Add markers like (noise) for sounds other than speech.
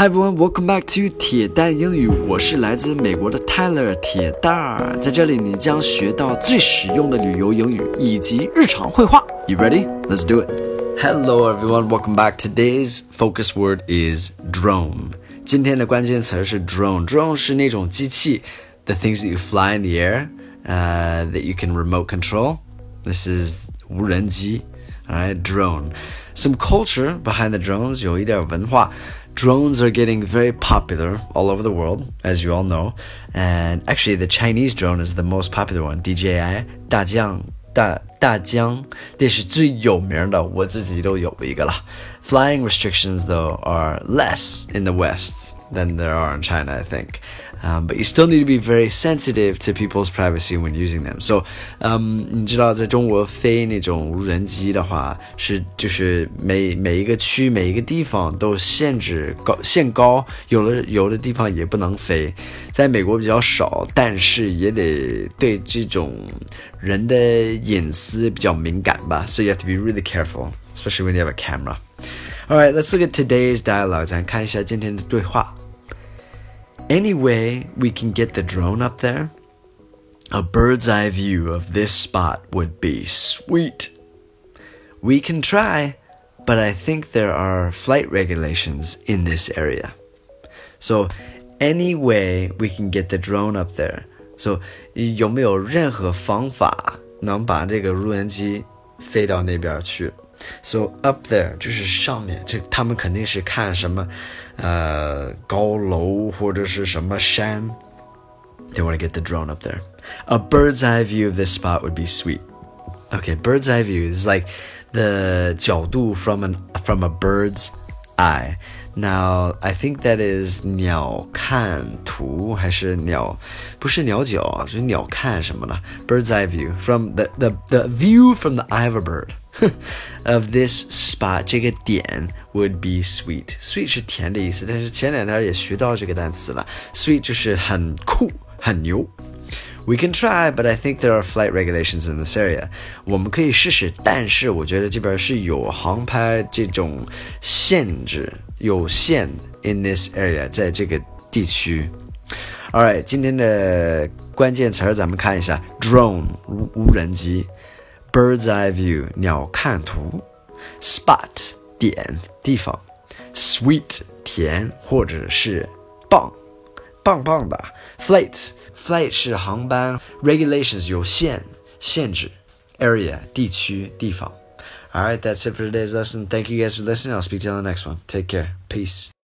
Hi everyone, welcome back to 铁蛋英语。我是来自美国的 Tyler 铁蛋儿，在这里你将学到最实用的旅游英语以及日常会话。You ready? Let's do it. Hello everyone, welcome back. Today's focus word is drone. 今天的关键词是 drone。drone 是那种机器，the things that you fly in the air, uh, that you can remote control. This is 无人机。Alright, drone. Some culture behind the drones. 有一点文化。 Drones are getting very popular all over the world, as you all know. And actually, the Chinese drone is the most popular one. DJI 大疆大大疆，这是最有名的，我自己都有一个了。Flying restrictions though are less in the West than there are in China, I think. Um, but you still need to be very sensitive to people's privacy when using them. So, um, 你知道，在中国飞那种无人机的话，是就是每每一个区、每一个地方都限制高限高，有的有的地方也不能飞。在美国比较少，但是也得对这种人的隐私比较敏感吧。So you have to be really careful, especially when you have a camera. All right, let's look at today's dialogue. 咱看一下今天的对话。 Any way we can get the drone up there? A bird's eye view of this spot would be sweet. We can try, but I think there are flight regulations in this area. So, any way we can get the drone up there? So, 有没有任何方法能把这个无人机飞到那边去 ？so up there 就是上面，这他们肯定是看什么，呃，高楼或者是什么山。They want to get the drone up there. A bird's eye view of this spot would be sweet. Okay, bird's eye view is like the 角度 from an from a bird's eye. Now, I think that is 鸟看图还是鸟，不是鸟脚，是鸟看什么呢？Bird's eye view from the the the view from the eye of a bird. (laughs) of this spot 这个点 would be sweet. Sweet 是甜的意思，但是前两天也学到这个单词了。Sweet 就是很酷、很牛。We can try, but I think there are flight regulations in this area. 我们可以试试，但是我觉得这边是有航拍这种限制，有限 in this area，在这个地区。Alright，今天的关键词咱们看一下：drone 无无人机。 bird's eye view 鸟看图，spot 点地方，sweet 甜或者是棒，棒棒的，flight flight 是航班，regulations 有限限制，area 地区地方。Alright, that's it for today's lesson. Thank you guys for listening. I'll speak to you on the next one. Take care. Peace.